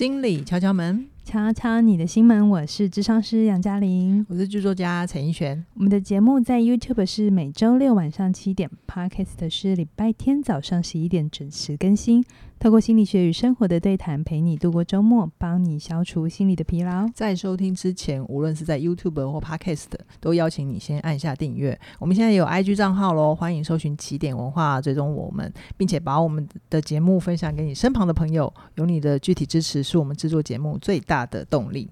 心理敲敲门，敲敲你的心门。我是智商师杨嘉玲，我是剧作家陈奕璇。我们的节目在 YouTube 是每周六晚上七点，Podcast 是礼拜天早上十一点准时更新。透过心理学与生活的对谈，陪你度过周末，帮你消除心理的疲劳。在收听之前，无论是在 YouTube 或 Podcast，都邀请你先按下订阅。我们现在有 IG 账号喽，欢迎搜寻起点文化，追踪我们，并且把我们的节目分享给你身旁的朋友。有你的具体支持，是我们制作节目最大的动力。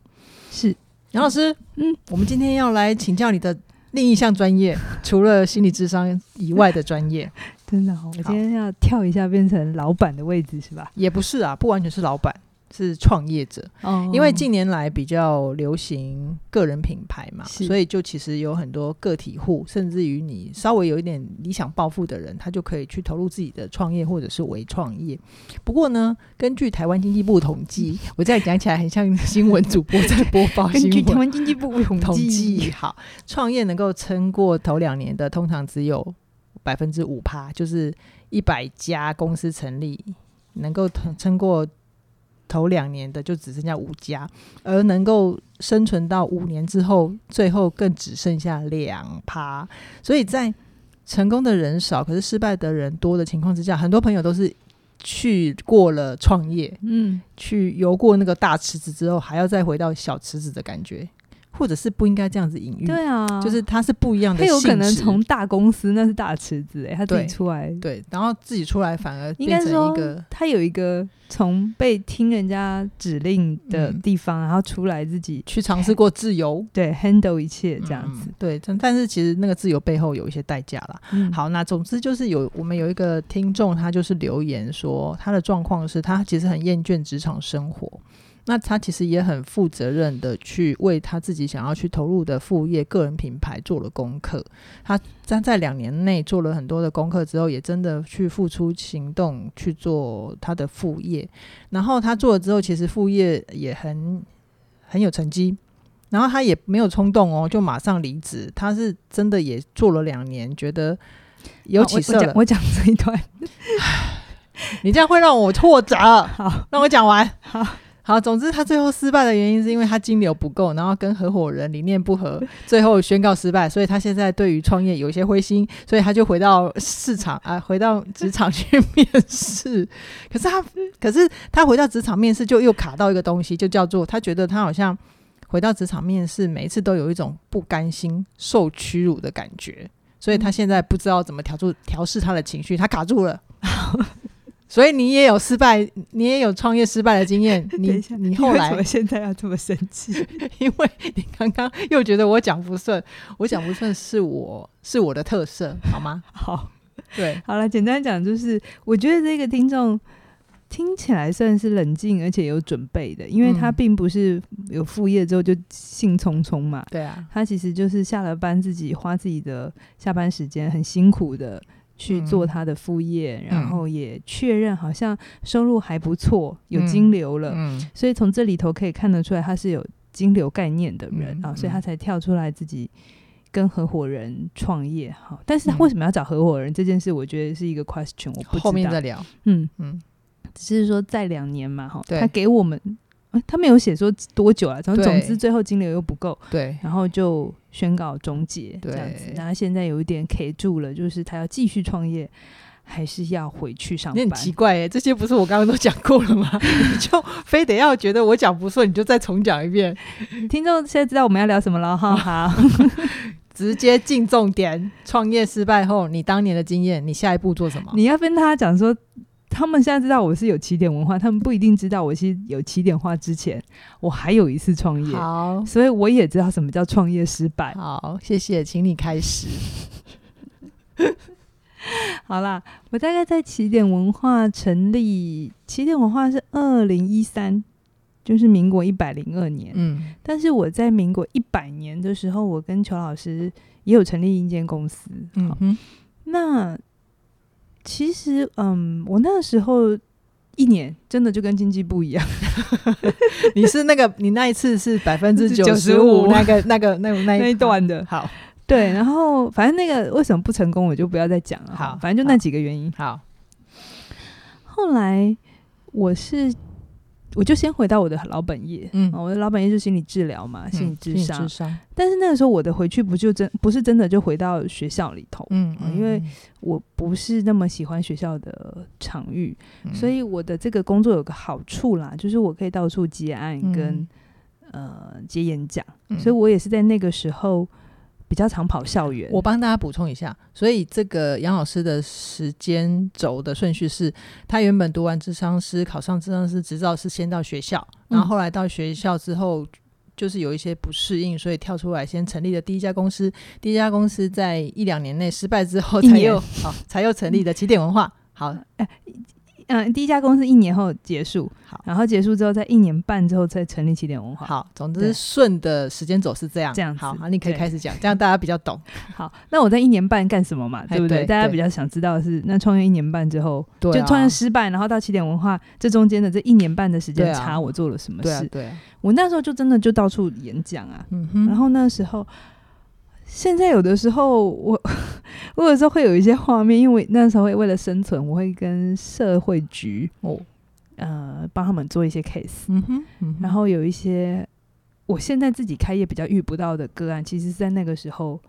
是杨老师，嗯，我们今天要来请教你的另一项专业，除了心理智商以外的专业。真的，我今天要跳一下，变成老板的位置是吧？也不是啊，不完全是老板，是创业者。哦，因为近年来比较流行个人品牌嘛，所以就其实有很多个体户，甚至于你稍微有一点理想抱负的人，他就可以去投入自己的创业或者是微创业。不过呢，根据台湾经济部统计，我这样讲起来很像新闻主播在播报新闻。根据台湾经济部统计，好，创业能够撑过头两年的，通常只有。百分之五趴，就是一百家公司成立，能够撑过头两年的就只剩下五家，而能够生存到五年之后，最后更只剩下两趴。所以在成功的人少，可是失败的人多的情况之下，很多朋友都是去过了创业，嗯，去游过那个大池子之后，还要再回到小池子的感觉。或者是不应该这样子隐喻，对啊，就是他是不一样的，他有可能从大公司那是大池子哎，他自己出来对，对，然后自己出来反而变成一个，他有一个从被听人家指令的地方，嗯、然后出来自己去尝试过自由，对，handle 一切这样子，嗯、对，但是其实那个自由背后有一些代价啦。嗯、好，那总之就是有我们有一个听众，他就是留言说他的状况是他其实很厌倦职场生活。那他其实也很负责任的去为他自己想要去投入的副业个人品牌做了功课。他在在两年内做了很多的功课之后，也真的去付出行动去做他的副业。然后他做了之后，其实副业也很很有成绩。然后他也没有冲动哦，就马上离职。他是真的也做了两年，觉得有起色了。我讲这一段，你这样会让我挫折。好，让我讲完。好。好，总之他最后失败的原因是因为他金流不够，然后跟合伙人理念不合，最后宣告失败。所以他现在对于创业有一些灰心，所以他就回到市场啊，回到职场去 面试。可是他，可是他回到职场面试就又卡到一个东西，就叫做他觉得他好像回到职场面试，每一次都有一种不甘心、受屈辱的感觉，所以他现在不知道怎么调住调试他的情绪，他卡住了。所以你也有失败，你也有创业失败的经验。你你后来为什么现在要这么生气？因为你刚刚又觉得我讲不顺，我讲不顺是我是我的特色，好吗？好，对，好了，简单讲就是，我觉得这个听众听起来算是冷静而且有准备的，因为他并不是有副业之后就兴冲冲嘛。对啊，他其实就是下了班自己花自己的下班时间，很辛苦的。去做他的副业，嗯、然后也确认好像收入还不错，嗯、有金流了，嗯、所以从这里头可以看得出来他是有金流概念的人、嗯、啊，所以他才跳出来自己跟合伙人创业。好，但是他为什么要找合伙人、嗯、这件事，我觉得是一个 question，我不知道，后面再聊。嗯嗯，只是说在两年嘛，哈，他给我们。他没有写说多久啊，总总之最后金流又不够，对，然后就宣告终结这样子。然后现在有一点 K 住了，就是他要继续创业，还是要回去上班？你很奇怪哎，这些不是我刚刚都讲过了吗？你就非得要觉得我讲不顺，你就再重讲一遍。听众现在知道我们要聊什么了哈，好，直接进重点。创业失败后，你当年的经验，你下一步做什么？你要跟他讲说。他们现在知道我是有起点文化，他们不一定知道我其实有起点化之前，我还有一次创业，好，所以我也知道什么叫创业失败。好，谢谢，请你开始。好啦，我大概在起点文化成立，起点文化是二零一三，就是民国一百零二年。嗯，但是我在民国一百年的时候，我跟裘老师也有成立一间公司。嗯哼，那。其实，嗯，我那个时候一年真的就跟经济部一样。你是那个，你那一次是 百分之九十五那个、那个、那那 那一段的。好，对，然后反正那个为什么不成功，我就不要再讲了。好，反正就那几个原因。好，后来我是我就先回到我的老本业，嗯，我的老本业就是心理治疗嘛，心理咨商。但是那个时候我的回去不就真不是真的就回到学校里头，嗯，因为我不是那么喜欢学校的场域，所以我的这个工作有个好处啦，就是我可以到处接案跟呃接演讲，所以我也是在那个时候。比较常跑校园，我帮大家补充一下，所以这个杨老师的时间轴的顺序是，他原本读完智商师，考上智商师执照是先到学校，然后后来到学校之后，就是有一些不适应，所以跳出来先成立了第一家公司，第一家公司在一两年内失败之后才又好才又成立的起点文化，好。嗯，第一家公司一年后结束，好，然后结束之后，在一年半之后再成立起点文化。好，总之顺的时间走是这样，这样好，好，你可以开始讲，这样大家比较懂。好，那我在一年半干什么嘛？对不对？大家比较想知道的是，那创业一年半之后，就创业失败，然后到起点文化这中间的这一年半的时间差，我做了什么事？对，我那时候就真的就到处演讲啊，嗯哼，然后那时候。现在有的时候我，我 我有时候会有一些画面，因为那时候会为了生存，我会跟社会局哦，呃，帮他们做一些 case，嗯哼，嗯哼，然后有一些我现在自己开业比较遇不到的个案，其实是在那个时候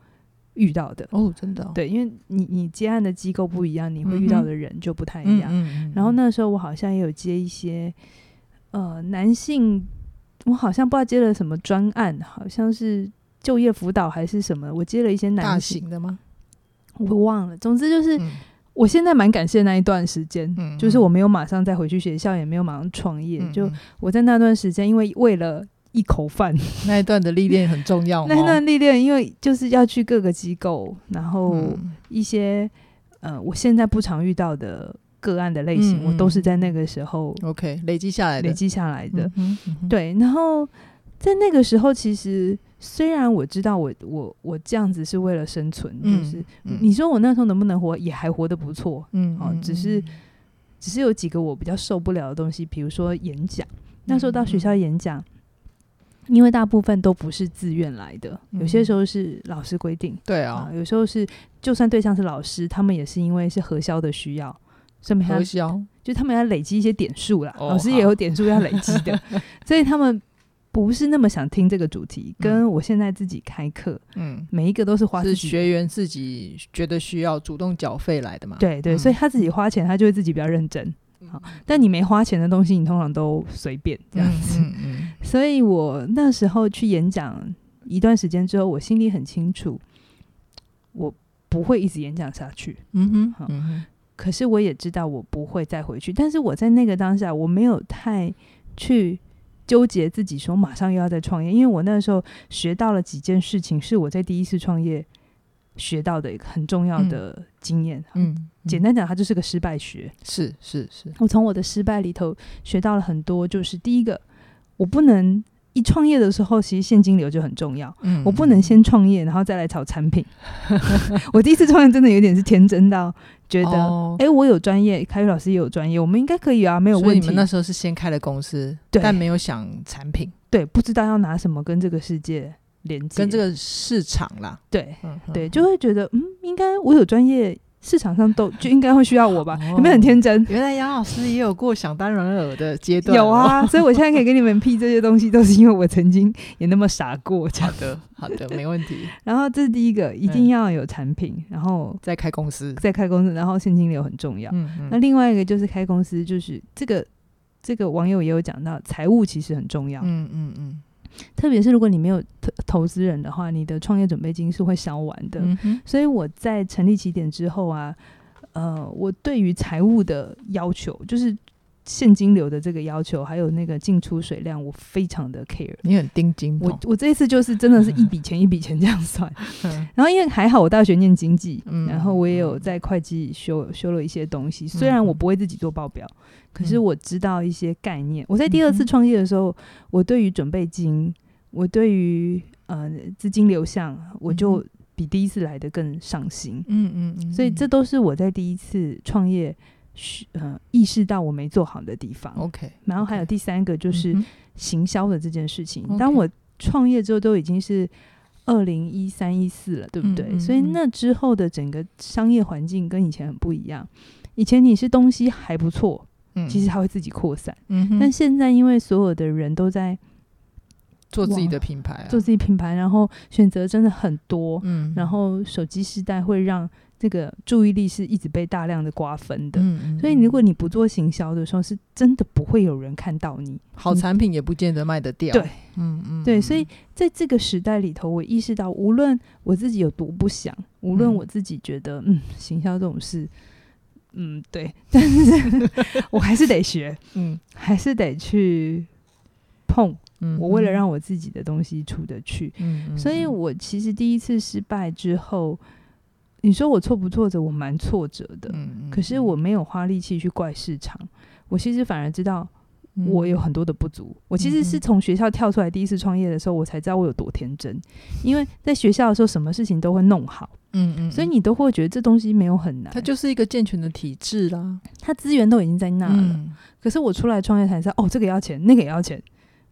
遇到的哦，真的、哦，对，因为你你接案的机构不一样，你会遇到的人就不太一样。嗯、然后那时候我好像也有接一些呃男性，我好像不知道接了什么专案，好像是。就业辅导还是什么？我接了一些男性型的吗？我忘了。总之就是，嗯、我现在蛮感谢那一段时间，嗯、就是我没有马上再回去学校，也没有马上创业。嗯、就我在那段时间，因为为了一口饭，那一段的历练很重要。那一段历练，因为就是要去各个机构，然后一些、嗯、呃，我现在不常遇到的个案的类型，嗯、我都是在那个时候 OK 累积下来的，累积下来的。对，然后在那个时候，其实。虽然我知道我我我这样子是为了生存，嗯、就是、嗯、你说我那时候能不能活，也还活得不错，嗯，哦，只是只是有几个我比较受不了的东西，比如说演讲，那时候到学校。演讲，嗯、因为大部分都不是自愿来的，有些时候是老师规定，对啊、嗯，有时候是就算对象是老师，他们也是因为是核销的需要，所以核销？就他们要累积一些点数啦，哦、老师也有点数要累积的，所以他们。不是那么想听这个主题，跟我现在自己开课，嗯，每一个都是花是学员自己觉得需要主动缴费来的嘛？对对，所以他自己花钱，他就会自己比较认真。好，但你没花钱的东西，你通常都随便这样子。所以我那时候去演讲一段时间之后，我心里很清楚，我不会一直演讲下去。嗯哼，好，可是我也知道我不会再回去。但是我在那个当下，我没有太去。纠结自己说马上又要再创业，因为我那时候学到了几件事情，是我在第一次创业学到的一个很重要的经验。嗯，嗯，简单讲，它就是个失败学。是是是，我从我的失败里头学到了很多，就是第一个，我不能。一创业的时候，其实现金流就很重要。嗯，我不能先创业，然后再来炒产品。我第一次创业真的有点是天真到觉得，哎、哦欸，我有专业，凯宇老师也有专业，我们应该可以啊，没有问题。你们那时候是先开了公司，对但没有想产品，对，不知道要拿什么跟这个世界连接，跟这个市场啦，对，嗯、对，就会觉得，嗯，应该我有专业。市场上都就应该会需要我吧？哦、有没有很天真？原来杨老师也有过想当然尔的阶段。有啊，所以我现在可以给你们批这些东西，都是因为我曾经也那么傻过。好的，好的，没问题。然后这是第一个，一定要有产品，嗯、然后再开公司，再开公司，然后现金流很重要。嗯嗯。那另外一个就是开公司，就是这个这个网友也有讲到，财务其实很重要。嗯嗯嗯。特别是如果你没有投投资人的话，你的创业准备金是会烧完的。嗯、所以我在成立起点之后啊，呃，我对于财务的要求，就是现金流的这个要求，还有那个进出水量，我非常的 care。你很盯紧我，我这一次就是真的是 一笔钱一笔钱这样算。嗯、然后因为还好我大学念经济，嗯、然后我也有在会计修修了一些东西，虽然我不会自己做报表。可是我知道一些概念。我在第二次创业的时候，我对于准备金，我对于呃资金流向，我就比第一次来的更上心。嗯嗯嗯。所以这都是我在第一次创业，呃，意识到我没做好的地方。OK。然后还有第三个就是行销的这件事情。当我创业之后，都已经是二零一三一四了，对不对？所以那之后的整个商业环境跟以前很不一样。以前你是东西还不错。嗯，其实它会自己扩散。嗯，但现在因为所有的人都在做自己的品牌，啊，做自己品牌，然后选择真的很多。嗯，然后手机时代会让。这个注意力是一直被大量的瓜分的，嗯嗯，所以如果你不做行销的时候，是真的不会有人看到你。好产品也不见得卖得掉。对，嗯嗯，对，所以在这个时代里头，我意识到，无论我自己有多不想，无论我自己觉得，嗯，行销这种事，嗯，对，但是 我还是得学，嗯，还是得去碰，嗯，我为了让我自己的东西出得去，嗯，所以我其实第一次失败之后。你说我挫不挫折？我蛮挫折的，嗯，可是我没有花力气去怪市场，我其实反而知道我有很多的不足。嗯，我其实是从学校跳出来第一次创业的时候，我才知道我有多天真。因为在学校的时候，什么事情都会弄好，嗯嗯，所以你都会觉得这东西没有很难。它就是一个健全的体制啦，它资源都已经在那了。嗯，可是我出来创业才知道，哦，这个要钱，那个也要钱，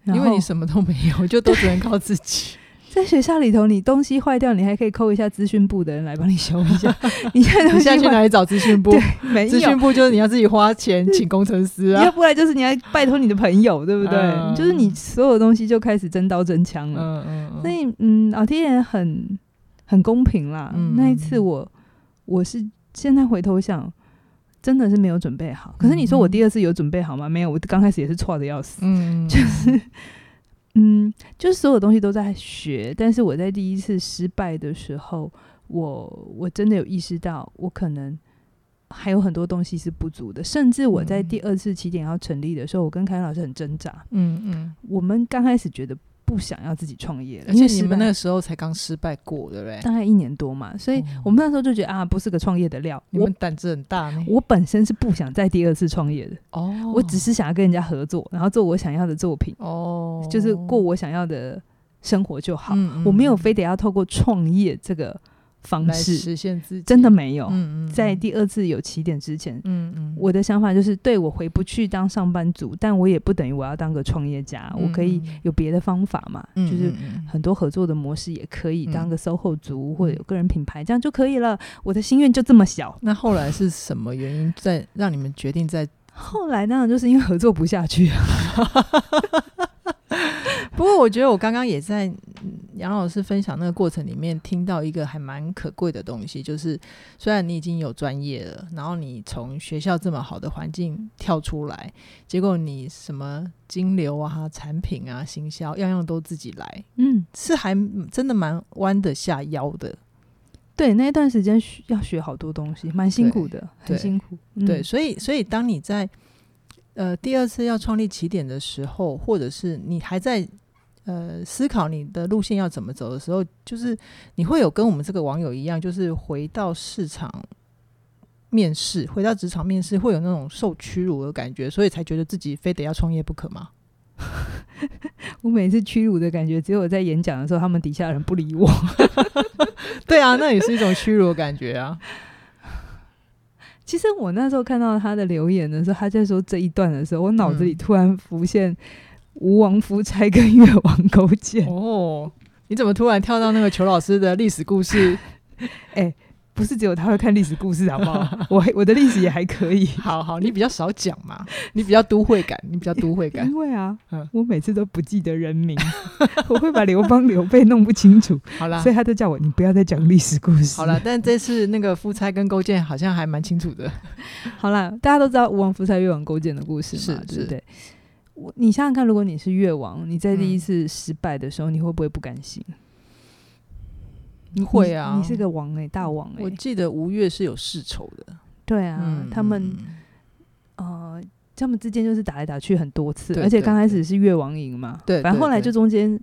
因为你什么都没有，就都只能靠自己。在学校里头，你东西坏掉，你还可以扣一下资讯部的人来帮你修一下。你现在你现在去哪里找资讯部？对，没有。资讯部就是你要自己花钱请工程师啊，要不然就是你要拜托你的朋友，对不对？嗯、就是你所有东西就开始真刀真枪了。嗯嗯嗯。所以，嗯，老天爷很很公平啦。嗯、那一次我我是现在回头想，真的是没有准备好。可是你说我第二次有准备好吗？没有，我刚开始也是错的要死。嗯，就是。嗯，就是所有东西都在学，但是我在第一次失败的时候，我我真的有意识到，我可能还有很多东西是不足的。甚至我在第二次起点要成立的时候，我跟凯老师很挣扎。嗯嗯，我们刚开始觉得。不想要自己创业了，而且你们那个时候才刚失败过，对不对？大概一年多嘛，所以我们那时候就觉得啊，不是个创业的料。你们胆子很大呢。我本身是不想再第二次创业的哦，我只是想要跟人家合作，然后做我想要的作品哦，就是过我想要的生活就好。我没有非得要透过创业这个。方式实现自己真的没有。嗯嗯，在第二次有起点之前，嗯嗯，我的想法就是，对，我回不去当上班族，但我也不等于我要当个创业家，我可以有别的方法嘛，就是很多合作的模式也可以当个 SOHO 族或者有个人品牌，这样就可以了。我的心愿就这么小。那后来是什么原因在让你们决定在？后来当然就是因为合作不下去。不过我觉得我刚刚也在杨老师分享那个过程里面听到一个还蛮可贵的东西，就是虽然你已经有专业了，然后你从学校这么好的环境跳出来，结果你什么金流啊、产品啊、行销样样都自己来，嗯，是还真的蛮弯得下腰的。对，那一段时间需要学好多东西，蛮辛苦的，很辛苦。对，嗯、对，所以所以当你在呃第二次要创立起点的时候，或者是你还在。呃，思考你的路线要怎么走的时候，就是你会有跟我们这个网友一样，就是回到市场面试，回到职场面试，会有那种受屈辱的感觉，所以才觉得自己非得要创业不可吗？我每次屈辱的感觉，只有在演讲的时候，他们底下人不理我。对啊，那也是一种屈辱的感觉啊。其实我那时候看到他的留言的时候，他在说这一段的时候，我脑子里突然浮现。吴王夫差跟越王勾践哦，你怎么突然跳到那个裘老师的历史故事？哎、欸，不是只有他会看历史故事好不好？我我的历史也还可以。好好，你比较少讲嘛，你比较都会感，你比较都会感。因为啊，嗯、我每次都不记得人名，我会把刘邦、刘备弄不清楚。好啦，所以他都叫我你不要再讲历史故事。好了，但这次那个夫差跟勾践好像还蛮清楚的。好了，大家都知道吴王夫差、越王勾践的故事嘛，是对不对？我你想想看，如果你是越王，你在第一次失败的时候，嗯、你会不会不甘心？你会啊，你是个王哎、欸，大王哎、欸。我记得吴越是有世仇的，对啊，嗯、他们呃，他们之间就是打来打去很多次，而且刚开始是越王赢嘛，对，反正后来就中间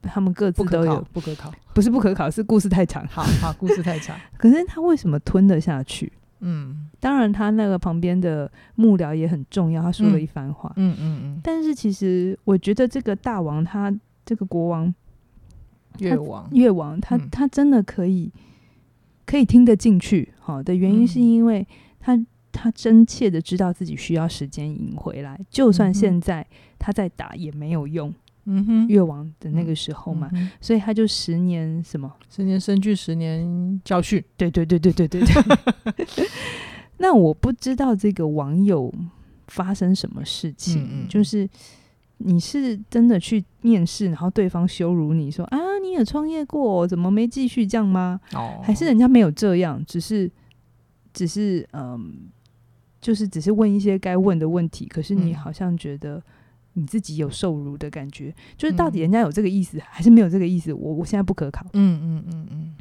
他们各自都有不可考，不是不可考，是故事太长，好好故事太长。可是他为什么吞得下去？嗯，当然，他那个旁边的幕僚也很重要。他说了一番话，嗯。嗯嗯，但是其实，我觉得这个大王，他这个国王，越王，越王，他他真的可以可以听得进去。好的原因是因为他他真切的知道自己需要时间赢回来，就算现在他在打也没有用。嗯哼，越王的那个时候嘛，嗯、所以他就十年什么？十年生聚，十年教训。对对对对对对对。那我不知道这个网友发生什么事情，嗯嗯就是你是真的去面试，然后对方羞辱你说啊，你也创业过，怎么没继续这样吗？哦，还是人家没有这样，只是只是嗯，就是只是问一些该问的问题，可是你好像觉得你自己有受辱的感觉，嗯、就是到底人家有这个意思还是没有这个意思？我我现在不可考。嗯嗯嗯嗯。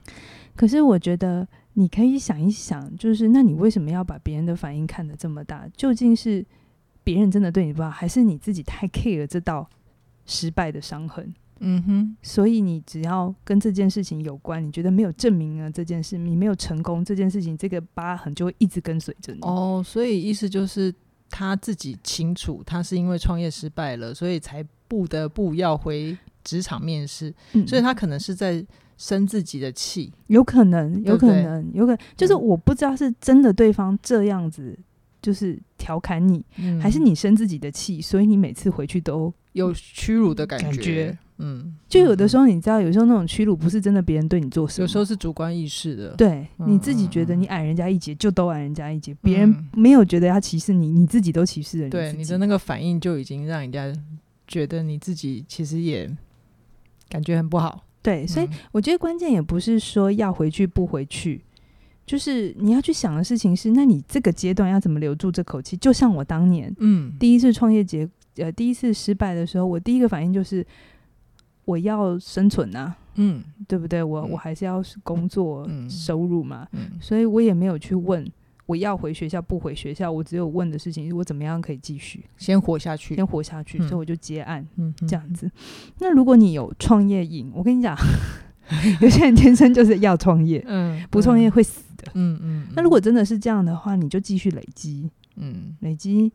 可是我觉得。你可以想一想，就是那你为什么要把别人的反应看得这么大？究竟是别人真的对你不好，还是你自己太 care 这道失败的伤痕？嗯哼，所以你只要跟这件事情有关，你觉得没有证明了这件事，你没有成功这件事情，这个疤痕就会一直跟随着你。哦，所以意思就是他自己清楚，他是因为创业失败了，所以才不得不要回职场面试，嗯，所以他可能是在。生自己的气，有可能，有可能，对对有可能，就是我不知道是真的对方这样子，就是调侃你，嗯、还是你生自己的气，所以你每次回去都有屈辱的感觉。嗯，就有的时候你知道，有时候那种屈辱不是真的别人对你做什么，有时候是主观意识的。对，你自己觉得你矮人家一截，就都矮人家一截，别、嗯、人没有觉得要歧视你，你自己都歧视了你。对，你的那个反应就已经让人家觉得你自己其实也感觉很不好。对，所以我觉得关键也不是说要回去不回去，就是你要去想的事情是，那你这个阶段要怎么留住这口气？就像我当年，嗯，第一次创业结，呃，第一次失败的时候，我第一个反应就是我要生存啊，嗯，对不对？我我还是要工作收入嘛，嗯，所以我也没有去问。我要回学校不回学校，我只有问的事情是我怎么样可以继续。先活下去，先活下去，嗯、所以我就接案，嗯，这样子。那如果你有创业瘾，我跟你讲，有些人天生就是要创业，嗯，不创业会死的，嗯嗯。那如果真的是这样的话，你就继续累积，嗯，累积。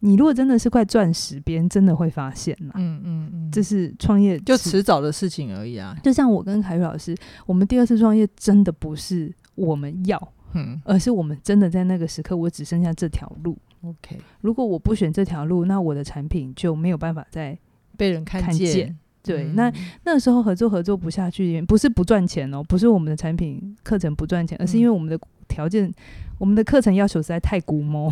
你如果真的是块钻石，别人真的会发现嘛，嗯嗯嗯，这是创业就迟早的事情而已啊。就像我跟凯宇老师，我们第二次创业真的不是我们要。嗯，而是我们真的在那个时刻，我只剩下这条路。OK，如果我不选这条路，那我的产品就没有办法再被人看见。对，嗯、那那时候合作合作不下去，不是不赚钱哦，不是我们的产品课程不赚钱，而是因为我们的条件。我们的课程要求实在太龟毛，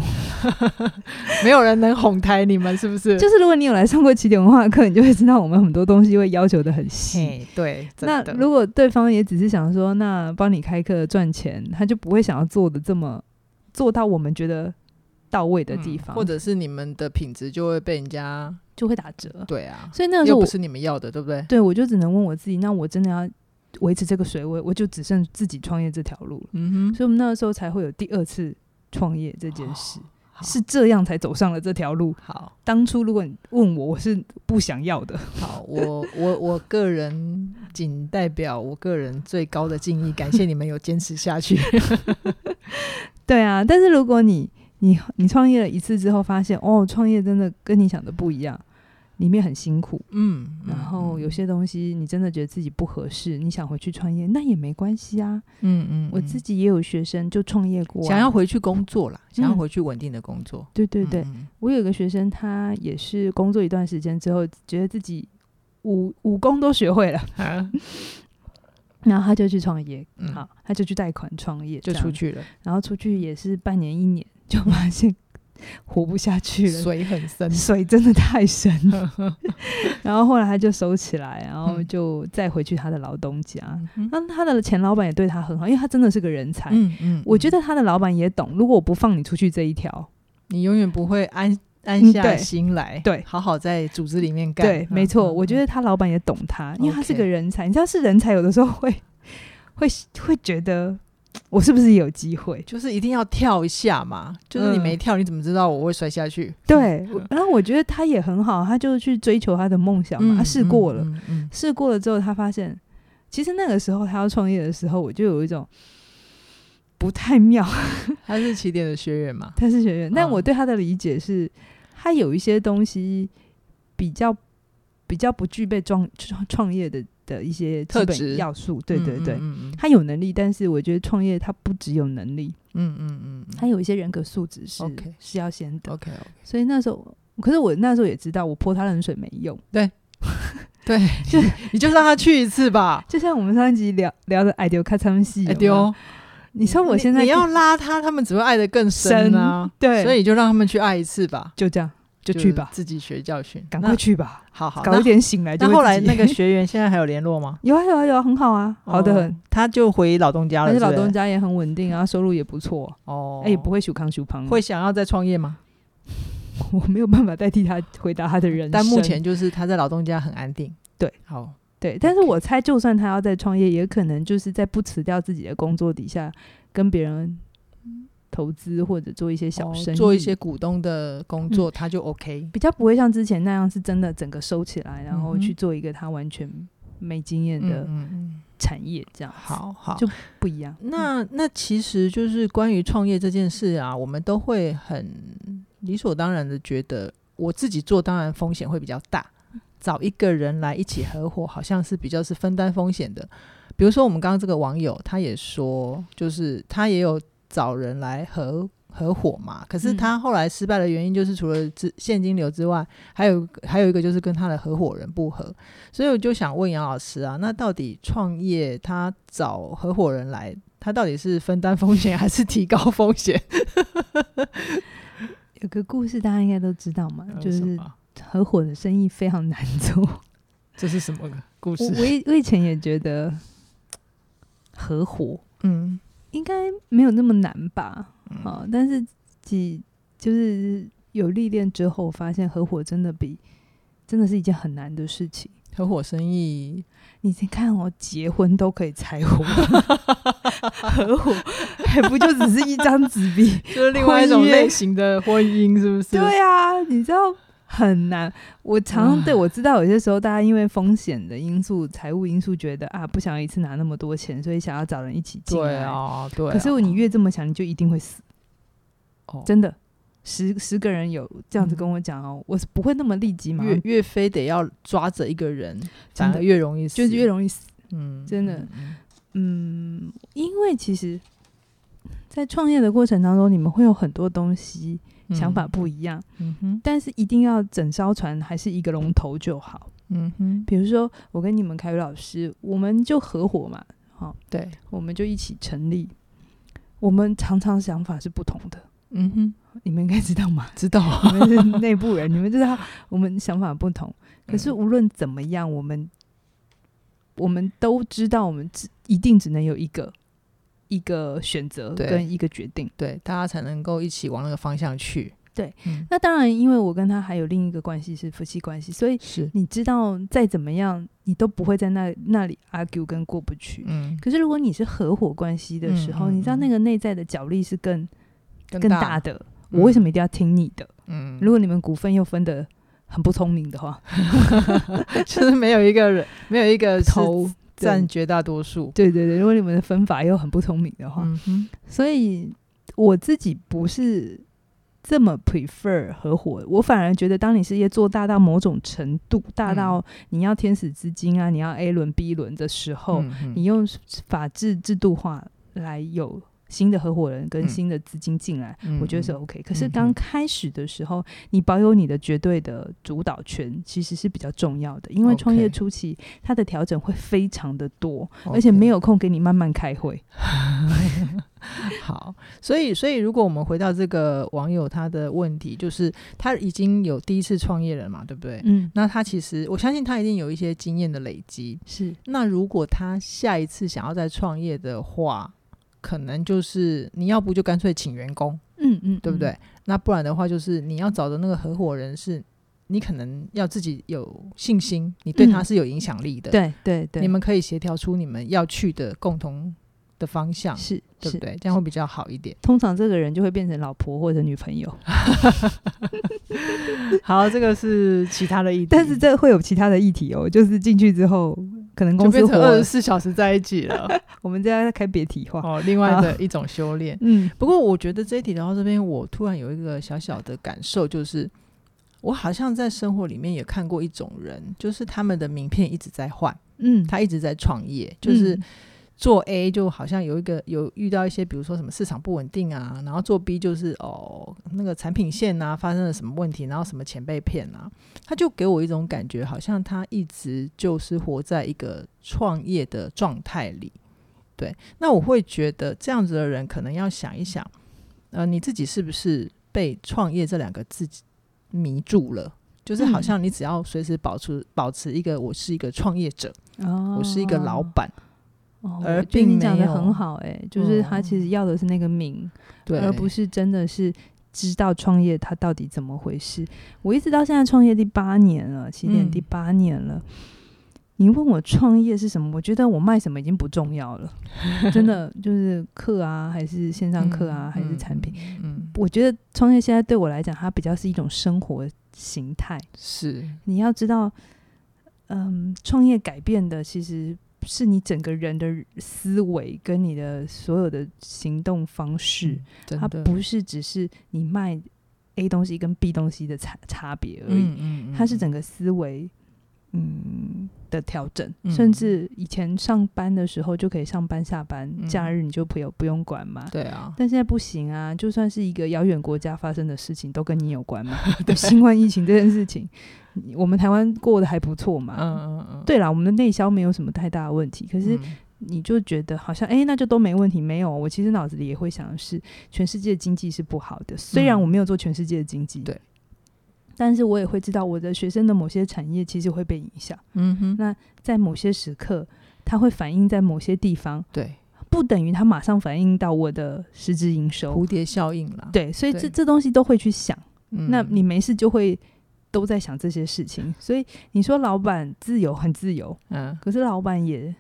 没有人能哄抬你们，是不是？就是如果你有来上过起点文化课，你就会知道我们很多东西会要求的很细。对，那如果对方也只是想说，那帮你开课赚钱，他就不会想要做的这么做到我们觉得到位的地方，嗯、或者是你们的品质就会被人家就会打折。对啊，所以那个时候又不是你们要的，对不对？对，我就只能问我自己，那我真的要。维持这个水位，我就只剩自己创业这条路了。嗯哼，所以我们那个时候才会有第二次创业这件事，哦、是这样才走上了这条路。好，当初如果你问我，我是不想要的。好，我我我个人仅代表我个人最高的敬意，感谢你们有坚持下去。对啊，但是如果你你你创业了一次之后，发现哦，创业真的跟你想的不一样。里面很辛苦，嗯，然后有。些东西你真的觉得自己不合适，你想回去创业，那也没关系啊，嗯嗯，我自己也有学生就创业过，想要回去工作啦，想要回去稳定的工作，对对对，我有个学生，他也是工作一段时间之后，觉得自己武武功都学会了，然后他就去创业，好，他就去贷款创业，就出去了，然后出去也是半年一年就发现。活不下去了，水很深，水真的太深了。然后后来他就收起来，然后就再回去他的老东家。那、嗯、他的前老板也对他很好，因为他真的是个人才。嗯嗯，我觉得他的老板也懂，如果我不放你出去这一条，你永远不会安安下心来，对，好好在组织里面干。对，没错，我觉得他老板也懂他，因为他是个人才。你知道，是人才有的时候会会会觉得。我是不是有机会？就是一定要跳一下嘛。就是你没跳，你怎么知道我会摔下去？对。然后我觉得他也很好，他就去追求他的梦想嘛。他试过了，试过了之后，他发现，其实那个时候他要创业的时候，我就有一种不太妙。他是起点的学员嘛？他是学员，但我对他的理解是，他有一些东西比较比较不具备创创创业的。的一些基本要素，对对对，他有能力，但是我觉得创业他不只有能力，嗯嗯嗯，他有一些人格素质是是要先的，OK，所以那时候，可是我那时候也知道，我泼他冷水没用，对。对，就你就让他去一次吧，就像我们上一集聊聊的爱丢开仓戏，爱丢，你说我现在你，你要拉他，他们只会爱的更深啊。对，所以就让他们去爱一次吧，就这样。就去吧，自己学教训，赶快去吧。好好，早一点醒来就。那后来那个学员现在还有联络吗？有啊有啊有啊，很好啊，好的很。他就回老东家了，而且老东家也很稳定啊，收入也不错哦。哎，不会修康修胖，会想要再创业吗？我没有办法代替他回答他的人生。但目前就是他在老东家很安定。对，好对。但是我猜，就算他要再创业，也可能就是在不辞掉自己的工作底下，跟别人。投资或者做一些小生意，哦、做一些股东的工作，嗯、他就 OK，比较不会像之前那样是真的整个收起来，然后去做一个他完全没经验的产业，这样好好。就不一样。那那其实就是关于创业这件事啊，我们都会很理所当然的觉得，我自己做当然风险会比较大，找一个人来一起合伙，好像是比较是分担风险的。比如说我们刚刚这个网友，他也说，就是他也有。找人来合合伙嘛？可是他后来失败的原因，就是除了资现金流之外，还有还有一个就是跟他的合伙人不合。所以我就想问杨老师啊，那到底创业他找合伙人来，他到底是分担风险还是提高风险？有个故事大家应该都知道嘛，就是合伙的生意非常难做。这是什么故事？我我以前也觉得合伙，嗯。应该没有那么难吧？嗯、啊，但是几就是有历练之后，发现合伙真的比真的是一件很难的事情。合伙生意，你先看我、哦、结婚都可以拆伙，合伙还不就只是一张纸币，就是另外一种类型的婚姻，是不是？对啊，你知道。很难，我常常对我知道有些时候大家因为风险的因素、财务因素，觉得啊不想要一次拿那么多钱，所以想要找人一起进来。对啊，对啊。可是你越这么想，你就一定会死。哦，真的，十十个人有这样子跟我讲哦，嗯、我是不会那么立即嘛。越越非得要抓着一个人，反而越容易死，就是越容易死。嗯，真的，嗯，因为其实，在创业的过程当中，你们会有很多东西。想法不一样，嗯哼，但是一定要整艘船还是一个龙头就好，嗯哼。比如说，我跟你们凯宇老师，我们就合伙嘛，好，对，我们就一起成立。我们常常想法是不同的，嗯哼，你们应该知道吗？知道，你们是内部人，你们知道我们想法不同。可是无论怎么样，我们我们都知道，我们只一定只能有一个。一个选择跟一个决定，对，对大家才能够一起往那个方向去。对，嗯、那当然，因为我跟他还有另一个关系是夫妻关系，所以是你知道，再怎么样，你都不会在那那里 argue 跟过不去。嗯，可是如果你是合伙关系的时候，嗯嗯嗯、你知道那个内在的角力是更更大，更大的。我为什么一定要听你的？嗯，如果你们股份又分得很不聪明的话，就是没有一个人，没有一个头。占绝大多数，对对对。如果你们的分法又很不聪明的话，嗯、所以我自己不是这么 prefer 合伙。我反而觉得，当你事业做大到某种程度，大到你要天使资金啊，你要 A 轮 B 轮的时候，嗯、你用法治制度化来有。新的合伙人跟新的资金进来，嗯、我觉得是 OK。可是刚开始的时候，嗯、你保有你的绝对的主导权，其实是比较重要的。因为创业初期，它的调整会非常的多而且没有空给你慢慢开会。好，所以所以如果我们回到这个网友他的问题，就是他已经有第一次创业了嘛，对不对？嗯，那他其实我相信他一定有一些经验的累积。是，那如果他下一次想要再创业的话，可能就是你要不就干脆请员工，嗯嗯，嗯对不对？嗯、那不然的话，就是你要找的那个合伙人是，你可能要自己有信心，你对他是有影响力的，对对对，你们可以协调出你们要去的共同的方向，是对不对？这样会比较好一点。通常这个人就会变成老婆或者女朋友。好，这个是其他的议题，但是这会有其他的议题哦，就是进去之后。可能公司活二十四小时在一起了，我们在开别体化哦，另外的一种修炼。嗯，不过我觉得这一题聊到这边，我突然有一个小小的感受，就是我好像在生活里面也看过一种人，就是他们的名片一直在换，嗯，他一直在创业，就是。嗯做 A 就好像有一个有遇到一些，比如说什么市场不稳定啊，然后做 B 就是哦那个产品线啊发生了什么问题，然后什么钱被骗啊，他就给我一种感觉，好像他一直就是活在一个创业的状态里，对，那我会觉得这样子的人可能要想一想，呃，你自己是不是被“创业”这两个字迷住了？就是好像你只要随时保持保持一个，我是一个创业者，哦、我是一个老板，哦、而并你讲的很好、欸，哎，就是他其实要的是那个名，而不是真的是知道创业它到底怎么回事。我一直到现在创业第八年了，起点第八年了。嗯你问我创业是什么？我觉得我卖什么已经不重要了，真的 就是课啊，还是线上课啊，嗯、还是产品。嗯，嗯我觉得创业现在对我来讲，它比较是一种生活形态。是，你要知道，嗯，创业改变的其实是你整个人的思维跟你的所有的行动方式，嗯、它不是只是你卖 A 东西跟 B 东西的差差别而已，嗯嗯嗯、它是整个思维。嗯的调整，甚至以前上班的时候就可以上班下班，嗯、假日你就不用不用管嘛。对啊，但现在不行啊！就算是一个遥远国家发生的事情，都跟你有关嘛。对，新冠疫情这件事情，我们台湾过得还不错嘛。嗯嗯嗯。对啦，我们的内销没有什么太大的问题，可是你就觉得好像哎、欸，那就都没问题。没有，我其实脑子里也会想的是，全世界经济是不好的。虽然我没有做全世界的经济，对。但是我也会知道我的学生的某些产业其实会被影响。嗯哼，那在某些时刻，它会反映在某些地方。对，不等于它马上反映到我的实质营收。蝴蝶效应了。对，所以这这东西都会去想。嗯，那你没事就会都在想这些事情。所以你说老板自由很自由，嗯，可是老板也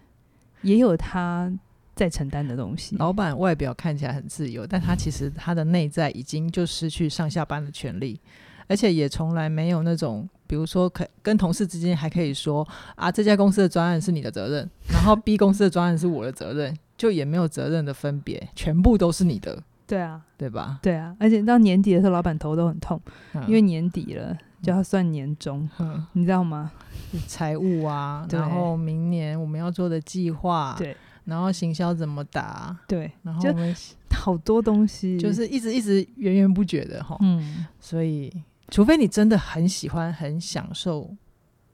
也有他在承担的东西。老板外表看起来很自由，但他其实他的内在已经就失去上下班的权利。而且也从来没有那种，比如说，可跟同事之间还可以说啊，这家公司的专案是你的责任，然后 B 公司的专案是我的责任，就也没有责任的分别，全部都是你的。对啊，对吧？对啊，而且到年底的时候，老板头都很痛，嗯、因为年底了就要算年终，嗯、你知道吗？财务啊，然后明年我们要做的计划，对。然后行销怎么打？对，然后我们好多东西，就是一直一直源源不绝的哈。嗯，所以除非你真的很喜欢、很享受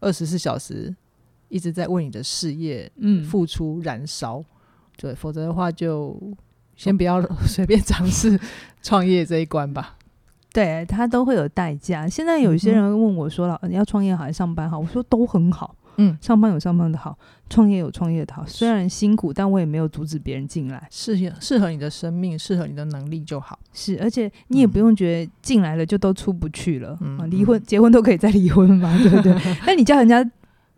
二十四小时一直在为你的事业嗯付出燃烧，嗯、对，否则的话就先不要 随便尝试 创业这一关吧。对，他都会有代价。现在有些人问我说了：“你要创业好还是上班好？”我说都很好。嗯，上班有上班的好，创业有创业的好。虽然辛苦，但我也没有阻止别人进来。适合适合你的生命，适合你的能力就好。是，而且你也不用觉得进来了就都出不去了。嗯，离婚、结婚都可以再离婚嘛，对不对？那你叫人家。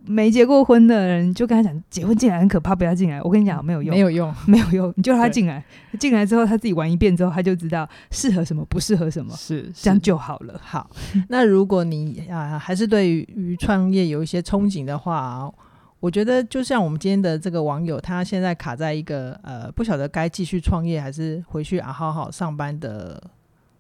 没结过婚的人就跟他讲，结婚进来很可怕，不要进来。我跟你讲，没有用，没有用，没有用。你就让他进来，进来之后他自己玩一遍之后，他就知道适合什么，不适合什么，是，是这样就好了。好，那如果你啊还是对于创业有一些憧憬的话，我觉得就像我们今天的这个网友，他现在卡在一个呃不晓得该继续创业还是回去啊好好上班的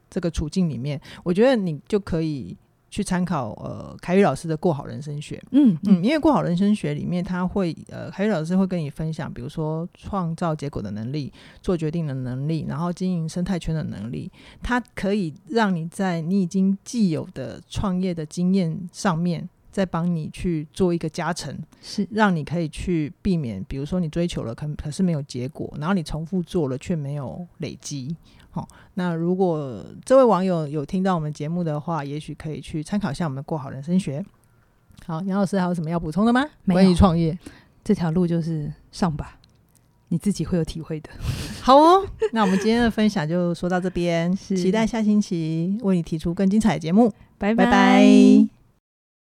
这个处境里面，我觉得你就可以。去参考呃凯宇老师的过好人生学，嗯嗯，因为过好人生学里面他会呃凯宇老师会跟你分享，比如说创造结果的能力、做决定的能力，然后经营生态圈的能力，它可以让你在你已经既有的创业的经验上面，再帮你去做一个加成，是。让你可以去避免，比如说你追求了可可是没有结果，然后你重复做了却没有累积。好、哦，那如果这位网友有听到我们节目的话，也许可以去参考一下我们过好人生学。好，杨老师还有什么要补充的吗？关于创业这条路就是上吧，你自己会有体会的。好哦，那我们今天的分享就说到这边，是期待下星期为你提出更精彩的节目。拜拜。拜拜。